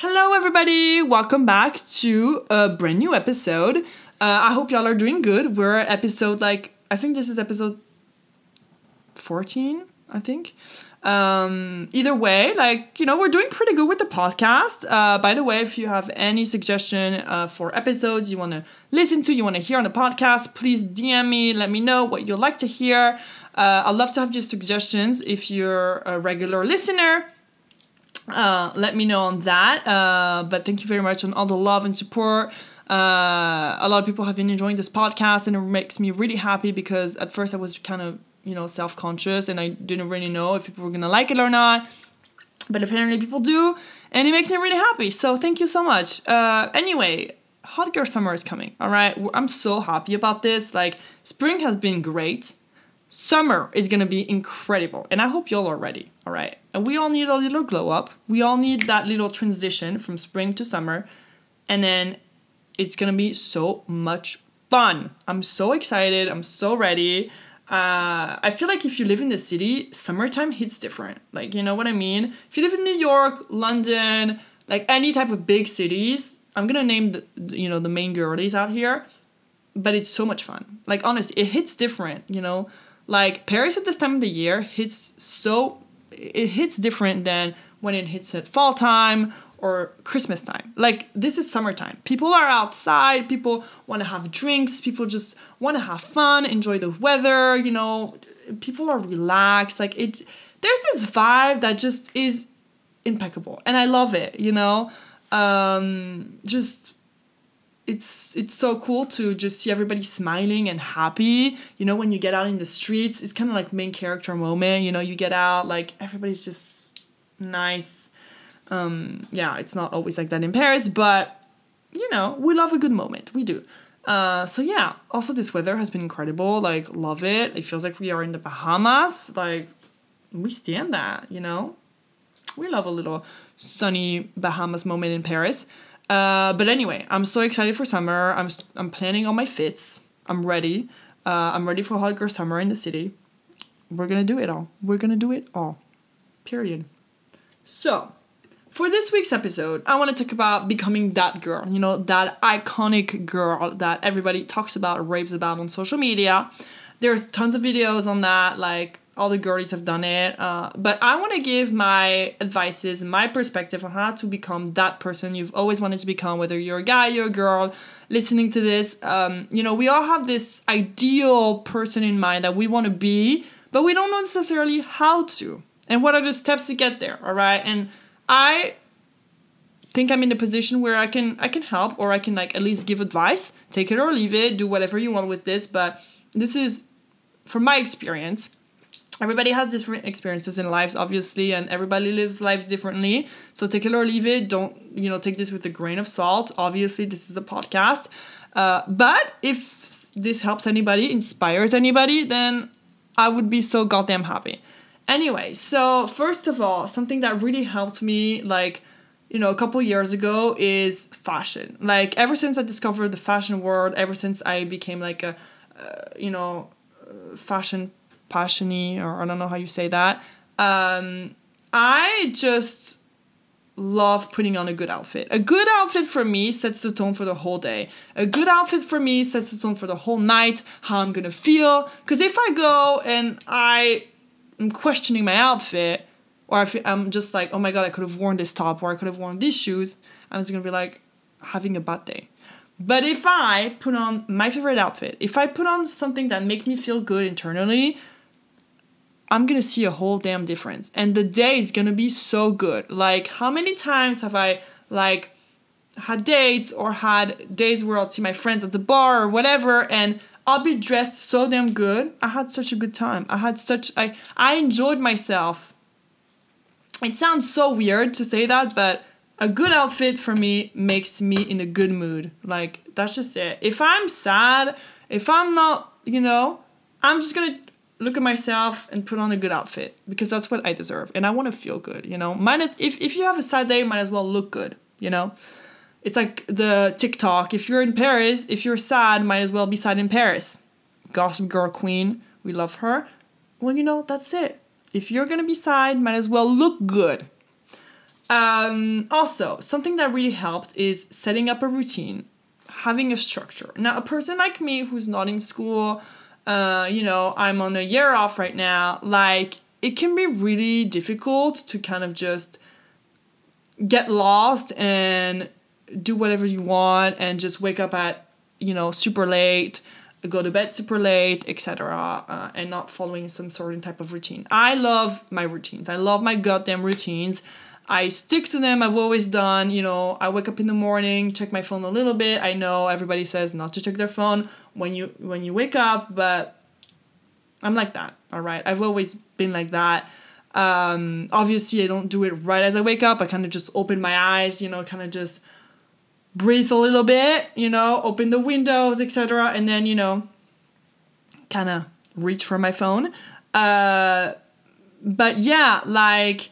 Hello, everybody! Welcome back to a brand new episode. Uh, I hope y'all are doing good. We're episode like I think this is episode fourteen. I think. Um, either way, like you know, we're doing pretty good with the podcast. Uh, by the way, if you have any suggestion uh, for episodes you want to listen to, you want to hear on the podcast, please DM me. Let me know what you'd like to hear. Uh, I'd love to have your suggestions if you're a regular listener uh, let me know on that. Uh, but thank you very much on all the love and support. Uh, a lot of people have been enjoying this podcast, and it makes me really happy because at first I was kind of you know self conscious and I didn't really know if people were gonna like it or not. But apparently people do, and it makes me really happy. So thank you so much. Uh, anyway, hot girl summer is coming. All right, I'm so happy about this. Like spring has been great. Summer is gonna be incredible, and I hope y'all are ready. All right, and we all need a little glow up. We all need that little transition from spring to summer, and then it's gonna be so much fun. I'm so excited. I'm so ready. Uh, I feel like if you live in the city, summertime hits different. Like, you know what I mean? If you live in New York, London, like any type of big cities, I'm gonna name the, you know, the main girlies out here, but it's so much fun. Like, honestly, it hits different, you know? Like Paris at this time of the year hits so it hits different than when it hits at fall time or Christmas time. Like this is summertime. People are outside, people want to have drinks, people just want to have fun, enjoy the weather, you know, people are relaxed. Like it there's this vibe that just is impeccable and I love it, you know? Um just it's it's so cool to just see everybody smiling and happy. You know when you get out in the streets it's kind of like main character moment you know you get out like everybody's just nice. Um yeah it's not always like that in paris but you know we love a good moment we do. Uh, so yeah also this weather has been incredible like love it. It feels like we are in the bahamas like we stand that you know? We love a little sunny bahamas moment in paris uh, but anyway, I'm so excited for summer. I'm I'm planning all my fits. I'm ready. Uh, I'm ready for hot girl summer in the city. We're gonna do it all. We're gonna do it all. Period. So, for this week's episode, I want to talk about becoming that girl. You know, that iconic girl that everybody talks about, raves about on social media. There's tons of videos on that, like all the girlies have done it. Uh, but I want to give my advices, my perspective on how to become that person you've always wanted to become, whether you're a guy, you're a girl, listening to this. Um, you know, we all have this ideal person in mind that we want to be, but we don't know necessarily how to. And what are the steps to get there, all right? And I think I'm in a position where I can I can help or I can like at least give advice, take it or leave it, do whatever you want with this, but this is from my experience everybody has different experiences in lives obviously and everybody lives lives differently. So take it or leave it. Don't you know take this with a grain of salt. Obviously this is a podcast. Uh, but if this helps anybody inspires anybody then i would be so goddamn happy. Anyway so first of all something that really helped me like you know a couple years ago is fashion. Like ever since i discovered the fashion world ever since i became like a uh, you know fashion passiony, or I don't know how you say that. Um, I just love putting on a good outfit. A good outfit for me sets the tone for the whole day. A good outfit for me sets the tone for the whole night, how I'm gonna feel. Because if I go and I am questioning my outfit, or I am just like, oh my god, I could have worn this top, or I could have worn these shoes, I'm just gonna be like having a bad day. But if I put on my favorite outfit, if I put on something that makes me feel good internally, I'm gonna see a whole damn difference. And the day is gonna be so good. Like, how many times have I, like, had dates or had days where I'll see my friends at the bar or whatever, and I'll be dressed so damn good. I had such a good time. I had such, I, I enjoyed myself. It sounds so weird to say that, but a good outfit for me makes me in a good mood. Like, that's just it. If I'm sad, if I'm not, you know, I'm just gonna look at myself and put on a good outfit because that's what I deserve and I want to feel good, you know. As, if if you have a sad day, might as well look good, you know. It's like the TikTok. If you're in Paris, if you're sad, might as well be sad in Paris. Gossip Girl Queen, we love her. Well, you know, that's it. If you're gonna be sad, might as well look good. Um, also, something that really helped is setting up a routine, having a structure. Now, a person like me who's not in school, uh, you know, I'm on a year off right now, like, it can be really difficult to kind of just get lost and do whatever you want and just wake up at, you know, super late go to bed super late, etc., uh, and not following some certain type of routine. I love my routines. I love my goddamn routines. I stick to them. I've always done. You know, I wake up in the morning, check my phone a little bit. I know everybody says not to check their phone when you when you wake up, but I'm like that. All right, I've always been like that. Um, obviously, I don't do it right as I wake up. I kind of just open my eyes. You know, kind of just breathe a little bit, you know, open the windows, etc., and then you know, kind of reach for my phone. Uh, but yeah, like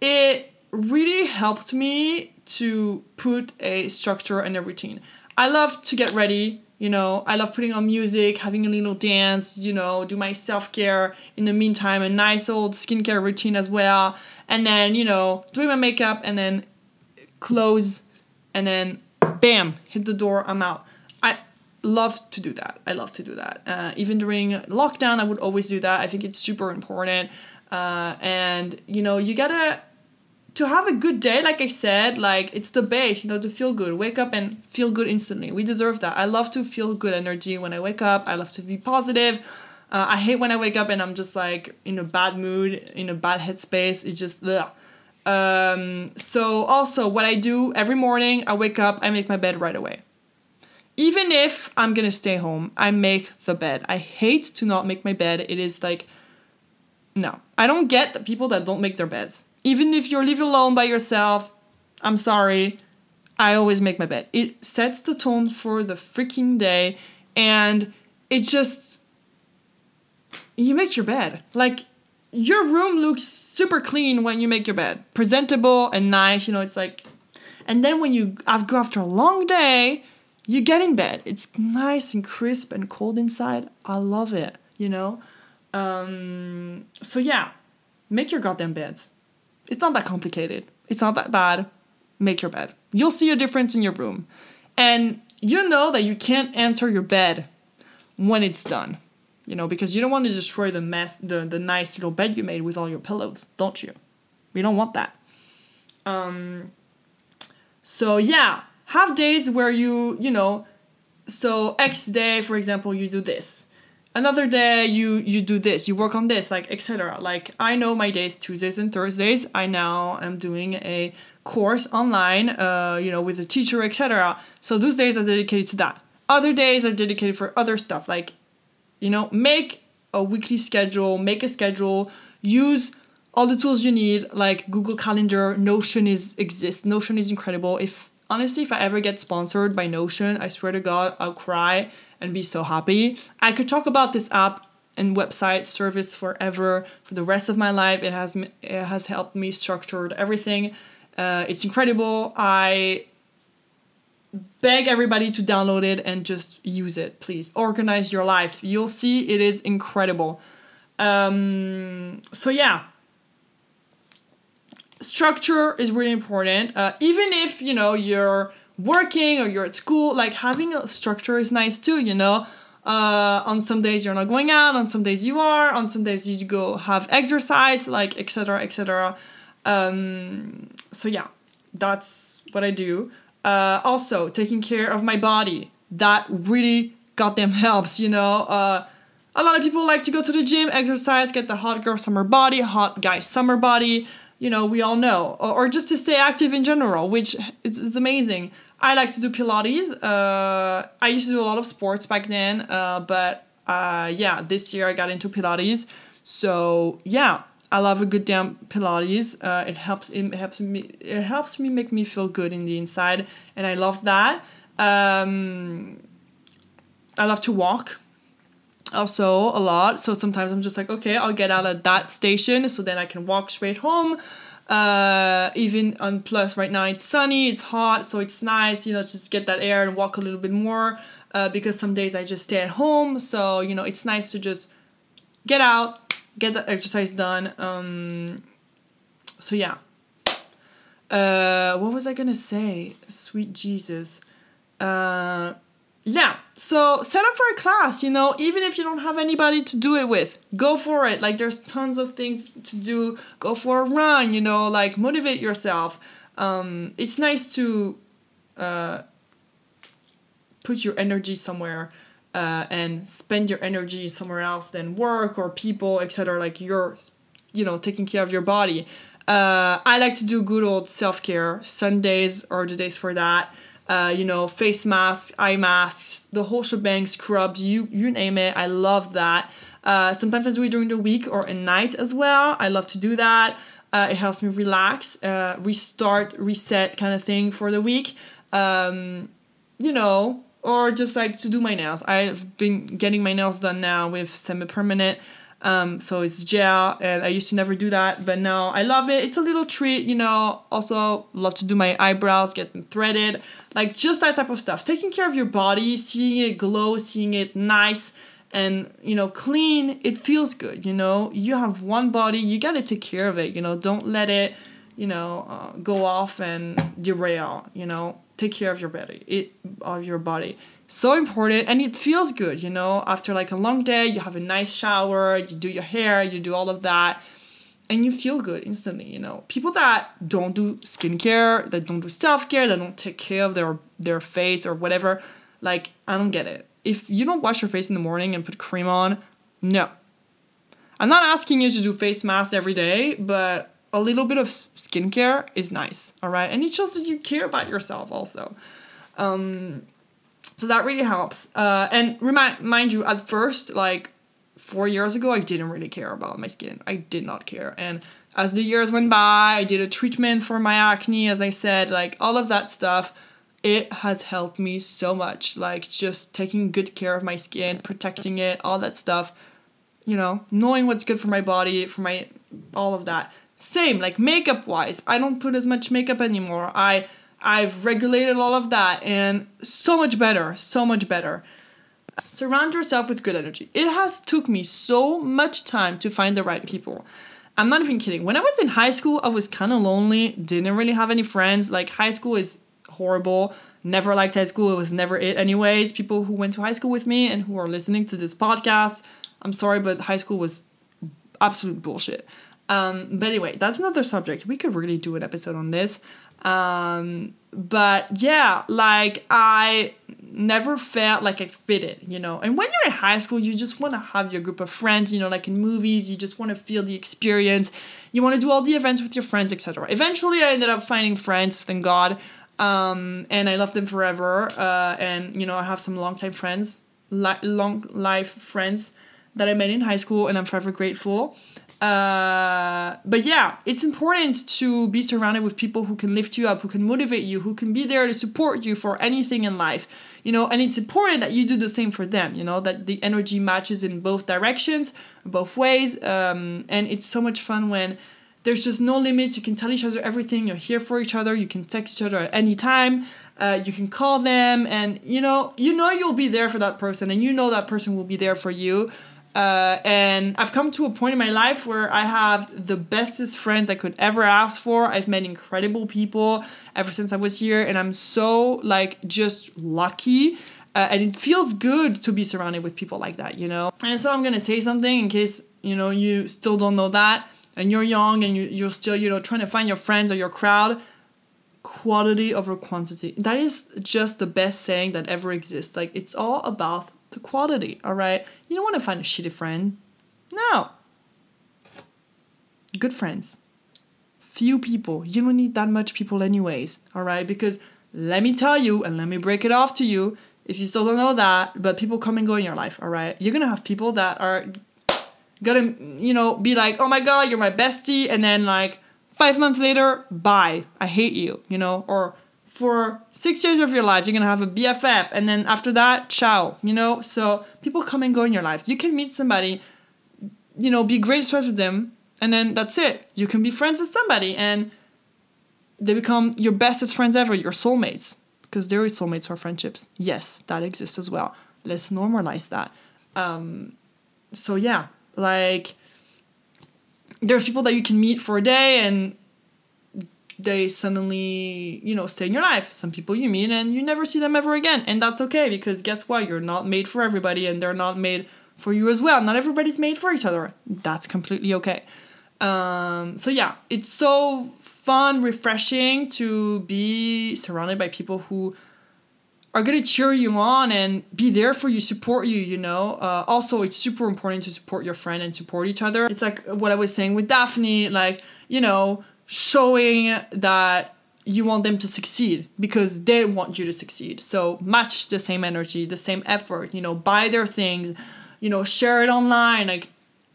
it really helped me to put a structure and a routine. I love to get ready, you know, I love putting on music, having a little dance, you know, do my self care. In the meantime, a nice old skincare routine as well. And then, you know, doing my makeup and then close and then bam, hit the door, I'm out. I love to do that. I love to do that. Uh, even during lockdown, I would always do that. I think it's super important. Uh, and you know, you gotta to have a good day. Like I said, like it's the base. You know, to feel good. Wake up and feel good instantly. We deserve that. I love to feel good energy when I wake up. I love to be positive. Uh, I hate when I wake up and I'm just like in a bad mood, in a bad headspace. It's just the. Um, so also what I do every morning, I wake up, I make my bed right away. Even if I'm gonna stay home, I make the bed. I hate to not make my bed. It is like, no, I don't get the people that don't make their beds. Even if you're living alone by yourself, I'm sorry. I always make my bed. It sets the tone for the freaking day, and it just you make your bed. Like your room looks super clean when you make your bed, presentable and nice. You know, it's like, and then when you go after a long day, you get in bed. It's nice and crisp and cold inside. I love it. You know, um, so yeah, make your goddamn beds. It's not that complicated. It's not that bad. Make your bed. You'll see a difference in your room, and you know that you can't answer your bed when it's done you know, because you don't want to destroy the mess, the, the nice little bed you made with all your pillows, don't you? We don't want that. Um, so yeah, have days where you, you know, so X day, for example, you do this. Another day you you do this, you work on this, like etc. Like I know my days Tuesdays and Thursdays. I now am doing a course online, uh, you know, with a teacher, etc. So those days are dedicated to that. Other days are dedicated for other stuff like you know, make a weekly schedule, make a schedule, use all the tools you need like Google Calendar, Notion is exists. Notion is incredible. If honestly, if I ever get sponsored by Notion, I swear to God, I'll cry and be so happy. I could talk about this app and website service forever for the rest of my life. It has it has helped me structure everything. Uh, it's incredible. I beg everybody to download it and just use it, please. Organize your life. You'll see it is incredible. Um, so, yeah. Structure is really important. Uh, even if, you know, you're working or you're at school, like having a structure is nice too, you know. Uh, on some days you're not going out, on some days you are, on some days you go have exercise, like etc. etc. Um, so yeah, that's what I do. Uh, also, taking care of my body. That really goddamn helps, you know. Uh, a lot of people like to go to the gym, exercise, get the hot girl summer body, hot guy summer body. You know, we all know. Or, or just to stay active in general, which is, amazing. I like to do Pilates. Uh, I used to do a lot of sports back then, uh, but uh, yeah, this year I got into Pilates. So yeah, I love a good damn Pilates. Uh, it helps it helps me it helps me make me feel good in the inside, and I love that. Um, I love to walk also a lot. So sometimes I'm just like, okay, I'll get out of that station so then I can walk straight home. Uh, even on plus right now it's sunny, it's hot, so it's nice, you know, just get that air and walk a little bit more. Uh, because some days I just stay at home, so you know it's nice to just get out, get the exercise done. Um, so yeah. Uh, what was I gonna say? Sweet Jesus. Uh, yeah. So set up for a class. You know, even if you don't have anybody to do it with, go for it. Like there's tons of things to do. Go for a run. You know, like motivate yourself. Um, it's nice to uh, put your energy somewhere. Uh, and spend your energy somewhere else than work or people, etc. Like you're, you know, taking care of your body. Uh, I like to do good old self care. Sundays are the days for that. Uh, you know, face masks, eye masks, the whole shebang, scrubs, you you name it. I love that. Uh, sometimes I do it during the week or at night as well. I love to do that. Uh, it helps me relax, uh, restart, reset kind of thing for the week. Um, you know, or just like to do my nails. I've been getting my nails done now with semi permanent. Um, so it's gel, and I used to never do that, but now I love it. It's a little treat, you know. Also, love to do my eyebrows, get them threaded, like just that type of stuff. Taking care of your body, seeing it glow, seeing it nice and you know clean. It feels good, you know. You have one body, you gotta take care of it, you know. Don't let it, you know, uh, go off and derail. You know, take care of your body, it of your body so important and it feels good you know? After like a long day you have a nice shower you do your hair you do all of that and you feel good instantly you know? People that don't do skincare that don't do self-care that don't take care of their their face or whatever like i don't get it. If you don't wash your face in the morning and put cream on no. I'm not asking you to do face masks every day but a little bit of skincare is nice all right? And it shows that you care about yourself also. Um so that really helps. Uh, and remind mind you, at first, like four years ago, I didn't really care about my skin. I did not care. And as the years went by, I did a treatment for my acne, as I said, like all of that stuff. It has helped me so much. Like just taking good care of my skin, protecting it, all that stuff. You know, knowing what's good for my body, for my all of that. Same, like makeup wise, I don't put as much makeup anymore. I I've regulated all of that and so much better, so much better. Surround yourself with good energy. It has took me so much time to find the right people. I'm not even kidding. When I was in high school, I was kind of lonely, didn't really have any friends. Like high school is horrible. Never liked high school. It was never it anyways. People who went to high school with me and who are listening to this podcast, I'm sorry, but high school was absolute bullshit. Um, but anyway, that's another subject. We could really do an episode on this. Um, but yeah, like I never felt like I fitted, you know. And when you're in high school, you just want to have your group of friends, you know, like in movies, you just want to feel the experience. You want to do all the events with your friends, etc. Eventually, I ended up finding friends, thank God. Um, and I love them forever. Uh, and you know, I have some longtime friends, li- long life friends that I met in high school, and I'm forever grateful. Uh, but yeah, it's important to be surrounded with people who can lift you up, who can motivate you, who can be there to support you for anything in life. You know, and it's important that you do the same for them, you know, that the energy matches in both directions, both ways. Um, and it's so much fun when there's just no limits. You can tell each other everything. You're here for each other. You can text each other at any time. Uh, you can call them, and you know, you know you'll be there for that person, and you know that person will be there for you. Uh, and I've come to a point in my life where I have the bestest friends I could ever ask for. I've met incredible people ever since I was here, and I'm so like just lucky. Uh, and it feels good to be surrounded with people like that, you know. And so I'm gonna say something in case you know you still don't know that, and you're young and you, you're still you know trying to find your friends or your crowd. Quality over quantity. That is just the best saying that ever exists. Like it's all about the quality, all right? You don't want to find a shitty friend. No. Good friends. Few people. You don't need that much people, anyways, all right? Because let me tell you, and let me break it off to you, if you still don't know that, but people come and go in your life, all right? You're gonna have people that are gonna, you know, be like, oh my god, you're my bestie, and then like five months later, bye, I hate you, you know, or for six years of your life, you're gonna have a BFF, and then after that, ciao. You know, so people come and go in your life. You can meet somebody, you know, be great friends with them, and then that's it. You can be friends with somebody, and they become your bestest friends ever, your soulmates. Because there is soulmates for friendships. Yes, that exists as well. Let's normalize that. Um, so yeah, like there's people that you can meet for a day and they suddenly you know stay in your life. Some people you meet and you never see them ever again. And that's okay because guess what? You're not made for everybody and they're not made for you as well. Not everybody's made for each other. That's completely okay. Um, so yeah it's so fun refreshing to be surrounded by people who are going to cheer you on and be there for you, support you, you know. Uh, also, it's super important to support your friend and support each other. It's like what I was saying with Daphne, like, you know, showing that you want them to succeed because they want you to succeed. So match the same energy, the same effort, you know, buy their things, you know, share it online, like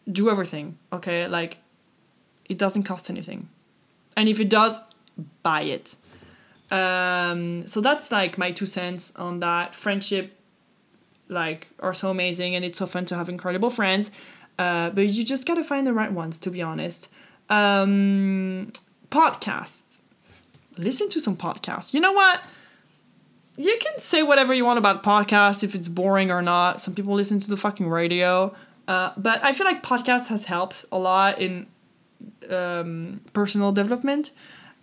do everything, okay? Like it doesn't cost anything. And if it does, buy it. Um, so that's like my two cents on that. Friendship, like, are so amazing, and it's so fun to have incredible friends. Uh, but you just gotta find the right ones, to be honest. Um, podcasts. Listen to some podcasts. You know what? You can say whatever you want about podcasts if it's boring or not. Some people listen to the fucking radio. Uh, but I feel like podcast has helped a lot in um, personal development.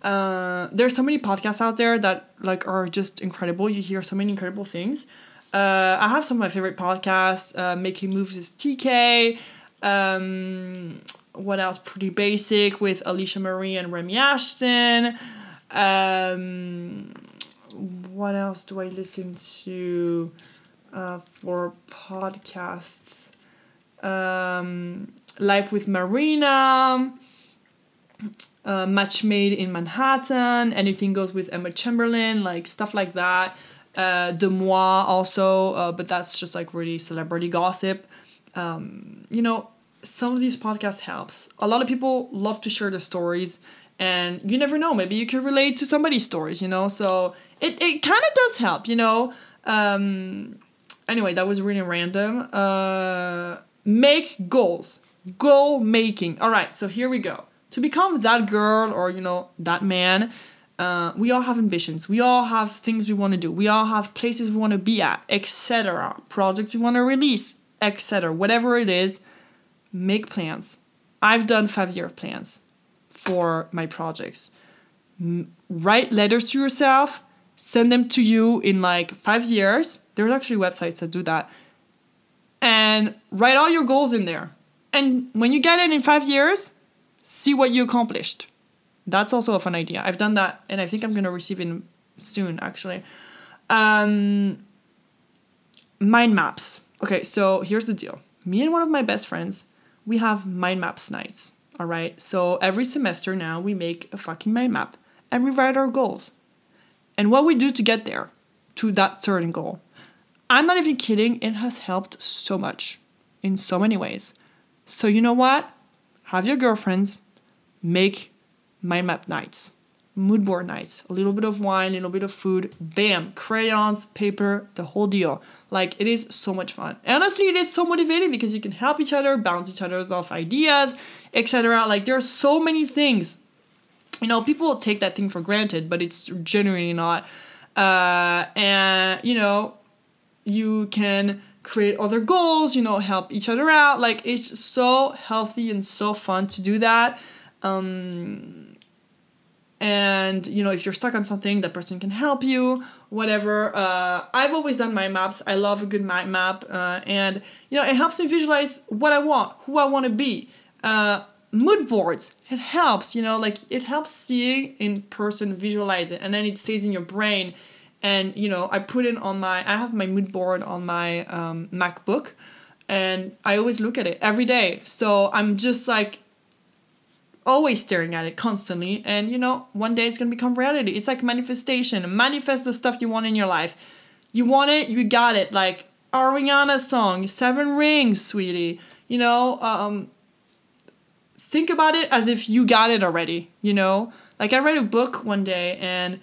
Uh, there's so many podcasts out there that like are just incredible. You hear so many incredible things. Uh, I have some of my favorite podcasts. Uh, Making Moves with TK. Um, what else? Pretty Basic with Alisha Marie and Remy Ashton. Um, what else do I listen to uh, for podcasts? Um, Life with Marina uh, Match Made in Manhattan, Anything Goes with Emma Chamberlain, like stuff like that. Uh, De Moi also, uh, but that's just like really celebrity gossip. Um, you know, some of these podcasts helps. A lot of people love to share their stories, and you never know. Maybe you can relate to somebody's stories. You know, so it it kind of does help. You know. Um, anyway, that was really random. Uh, make goals. Goal making. All right, so here we go to become that girl or you know that man uh, we all have ambitions we all have things we want to do we all have places we want to be at etc projects we want to release etc whatever it is make plans i've done five year plans for my projects M- write letters to yourself send them to you in like five years there's actually websites that do that and write all your goals in there and when you get it in five years see what you accomplished. That's also a fun idea. I've done that and I think I'm going to receive it soon actually. Um, mind maps. Okay, so here's the deal. Me and one of my best friends, we have mind maps nights. All right. So every semester now we make a fucking mind map and we write our goals and what we do to get there to that certain goal. I'm not even kidding. It has helped so much in so many ways. So you know what? Have your girlfriends make mind map nights, mood board nights, a little bit of wine, a little bit of food, bam, crayons, paper, the whole deal. Like it is so much fun. Honestly, it is so motivating because you can help each other, bounce each other's off ideas, etc. Like there are so many things. You know, people take that thing for granted, but it's genuinely not. Uh, and you know, you can create other goals. You know, help each other out. Like it's so healthy and so fun to do that. Um, and you know if you're stuck on something that person can help you whatever. Uh, i've always done my maps. I love a good mind map uh, and you know it helps me visualize what i want who i want to be. Uh, mood boards it helps you know like it helps seeing in person visualize it and then it stays in your brain. And you know i put it on my i have my mood board on my um, macbook and i always look at it every day. So i'm just like always staring at it constantly and you know one day it's gonna become reality. It's like manifestation. Manifest the stuff you want in your life. You want it you got it. Like ariana song seven rings sweetie. You know um think about it as if you got it already you know? Like i read a book one day and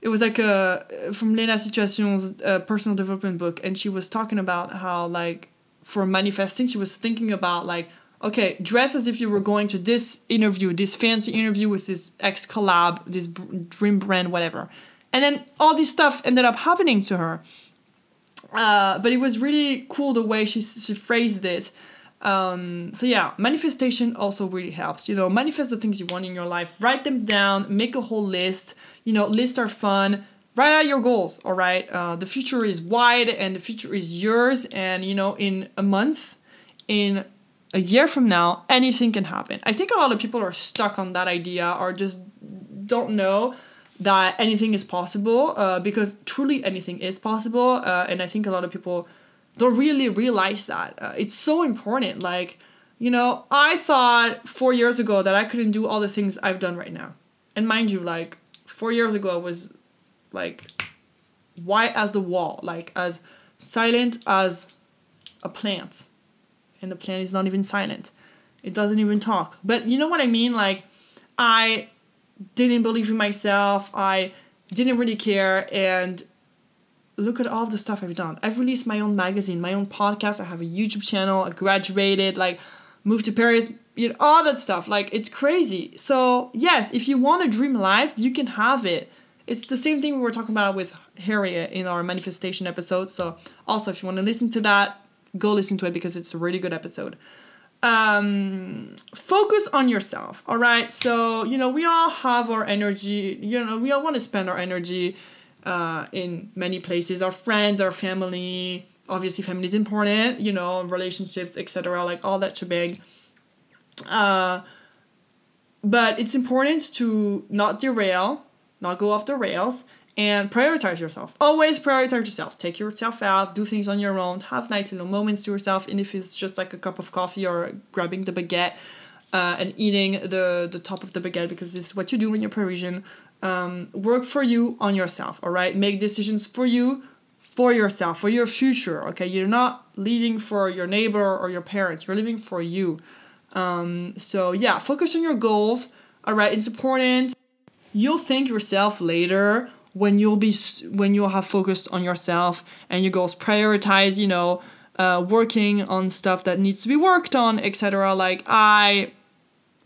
it was like a from Lena Situations' uh, personal development book and she was talking about how like for manifesting she was thinking about like okay, dress as if you were going to this interview, this fancy interview with this ex collab, this dream brand, whatever. And then all this stuff ended up happening to her. Uh, but it was really cool the way she, she phrased it. Um, so yeah, manifestation also really helps. You know, manifest the things you want in your life. Write them down. Make a whole list. You know, lists are fun. Write out your goals. All right. Uh, the future is wide, and the future is yours. And you know, in a month, in a year from now, anything can happen. I think a lot of people are stuck on that idea or just don't know that anything is possible uh, because truly anything is possible. Uh, and I think a lot of people don't really realize that. Uh, it's so important. Like, you know, I thought four years ago that I couldn't do all the things I've done right now. And mind you, like, four years ago, I was like white as the wall, like as silent as a plant. And the plant is not even silent, it doesn't even talk. But you know what I mean? Like, I didn't believe in myself, I didn't really care, and look at all the stuff I've done. I've released my own magazine, my own podcast. I have a YouTube channel. I graduated, like moved to Paris, you know, all that stuff. Like it's crazy. So yes, if you want a dream life, you can have it. It's the same thing we were talking about with Harriet in our manifestation episode. So also, if you want to listen to that, go listen to it because it's a really good episode. Um, focus on yourself. All right. So you know we all have our energy. You know we all want to spend our energy uh, in many places our friends our family obviously family is important you know relationships etc like all that shebang uh, but it's important to not derail not go off the rails and prioritize yourself. Always prioritize yourself. Take yourself out do things on your own have nice little moments to yourself and if it's just like a cup of coffee or grabbing the baguette uh, and eating the the top of the baguette because this is what you do when you're Parisian um, work for you on yourself all right? Make decisions for you for yourself for your future okay? You're not living for your neighbor or your parent you're living for you. Um, so yeah focus on your goals all right? It's important. You'll thank yourself later when you'll be when you'll have focused on yourself and your goals prioritize you know uh, working on stuff that needs to be worked on etc like i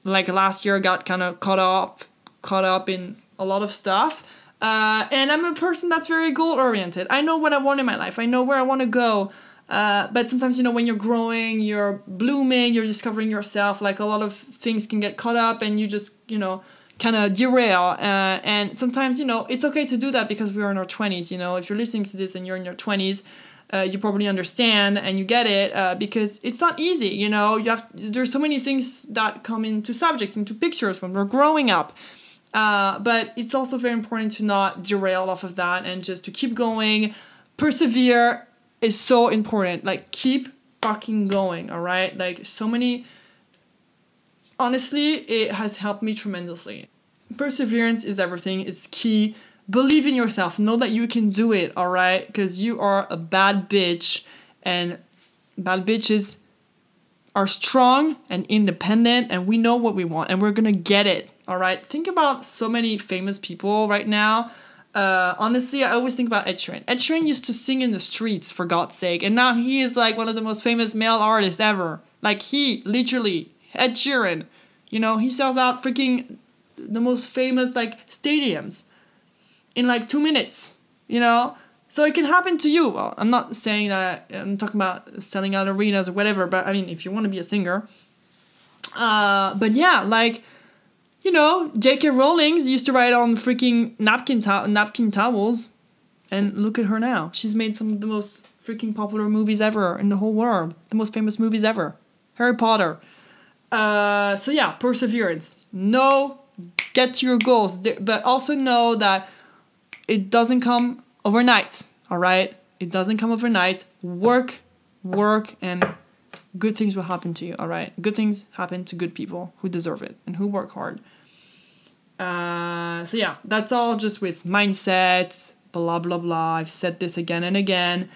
like last year got kind of caught up caught up in a lot of stuff. Uh, and I'm a person that's very goal oriented. I know what I want in my life. I know where I want to go. Uh, but sometimes, you know, when you're growing, you're blooming, you're discovering yourself. Like a lot of things can get caught up, and you just, you know, kind of derail. Uh, and sometimes, you know, it's okay to do that because we're in our 20s. You know, if you're listening to this and you're in your 20s, uh, you probably understand and you get it uh, because it's not easy you know you have there's so many things that come into subject into pictures when we're growing up uh, but it's also very important to not derail off of that and just to keep going. Persevere is so important. Like, keep fucking going, all right? Like, so many. Honestly, it has helped me tremendously. Perseverance is everything, it's key. Believe in yourself. Know that you can do it, all right? Because you are a bad bitch, and bad bitches are strong and independent, and we know what we want, and we're gonna get it. All right. Think about so many famous people right now. Uh, honestly, I always think about Ed Sheeran. Ed Sheeran used to sing in the streets, for God's sake, and now he is like one of the most famous male artists ever. Like he, literally, Ed Sheeran. You know, he sells out freaking the most famous like stadiums in like two minutes. You know, so it can happen to you. Well, I'm not saying that I'm talking about selling out arenas or whatever, but I mean, if you want to be a singer. Uh, but yeah, like you know, J.K. Rowling's used to write on freaking napkin to- napkin towels, and look at her now. She's made some of the most freaking popular movies ever in the whole world, the most famous movies ever. Harry Potter. Uh, so yeah, perseverance. Know, get to your goals, but also know that it doesn't come overnight. All right, it doesn't come overnight. Work, work, and good things will happen to you. All right, good things happen to good people who deserve it and who work hard. Uh, so yeah, that's all just with mindset, blah blah blah. I've said this again and again.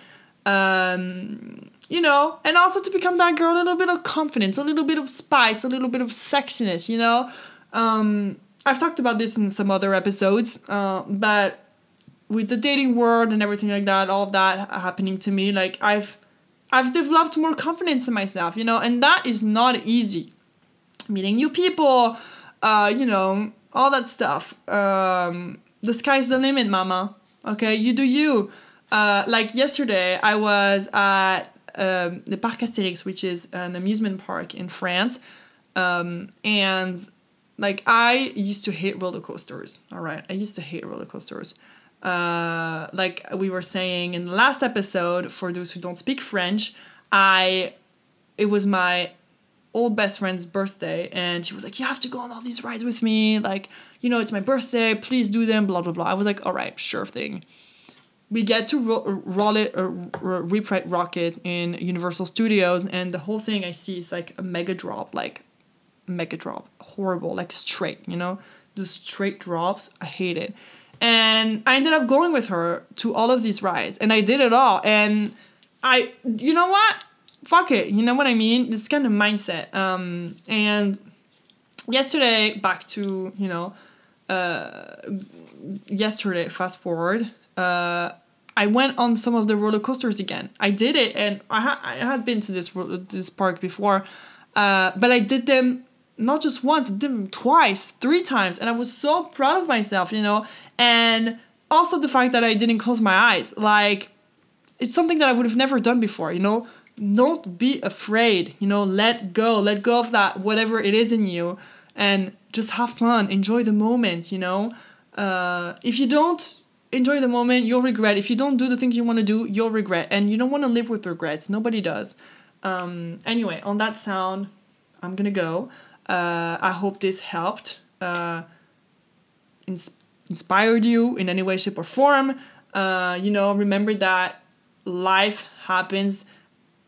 Um, you know, and also to become that girl, a little bit of confidence, a little bit of spice, a little bit of sexiness, you know. Um, I've talked about this in some other episodes, uh, but with the dating world and everything like that, all of that happening to me, like I've I've developed more confidence in myself, you know, and that is not easy. Meeting new people, uh, you know, all that stuff. Um, the sky's the limit, mama. Okay, you do you. Uh, like yesterday, I was at um, the Parc Astérix, which is an amusement park in France, um, and like I used to hate roller coasters. All right, I used to hate roller coasters. Uh, like we were saying in the last episode, for those who don't speak French, I it was my old best friend's birthday, and she was like, "You have to go on all these rides with me. Like, you know, it's my birthday. Please do them." Blah blah blah. I was like, "All right, sure thing." we get to ro- roll it uh, rocket in universal studios and the whole thing i see is like a mega drop like mega drop horrible like straight you know? The straight drops i hate it. And i ended up going with her to all of these rides and i did it all and i you know what? Fuck it you know what i mean? It's kind of mindset um and yesterday back to you know uh yesterday fast forward uh, I went on some of the roller coasters again. I did it, and I, ha- I had been to this this park before, uh, but I did them not just once, did twice, three times, and I was so proud of myself, you know. And also the fact that I didn't close my eyes, like it's something that I would have never done before, you know. Don't be afraid, you know. Let go, let go of that whatever it is in you, and just have fun, enjoy the moment, you know. Uh, if you don't enjoy the moment you'll regret if you don't do the things you want to do you'll regret and you don't want to live with regrets nobody does um, anyway on that sound i'm gonna go uh, i hope this helped uh, ins- inspired you in any way shape or form uh, you know remember that life happens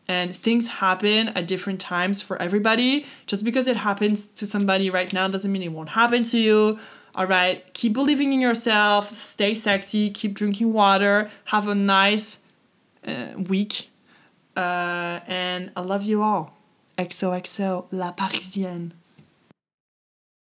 and things happen at different times for everybody just because it happens to somebody right now doesn't mean it won't happen to you all right, keep believing in yourself, stay sexy, keep drinking water, have a nice uh, week, uh, and I love you all. XOXO, La Parisienne.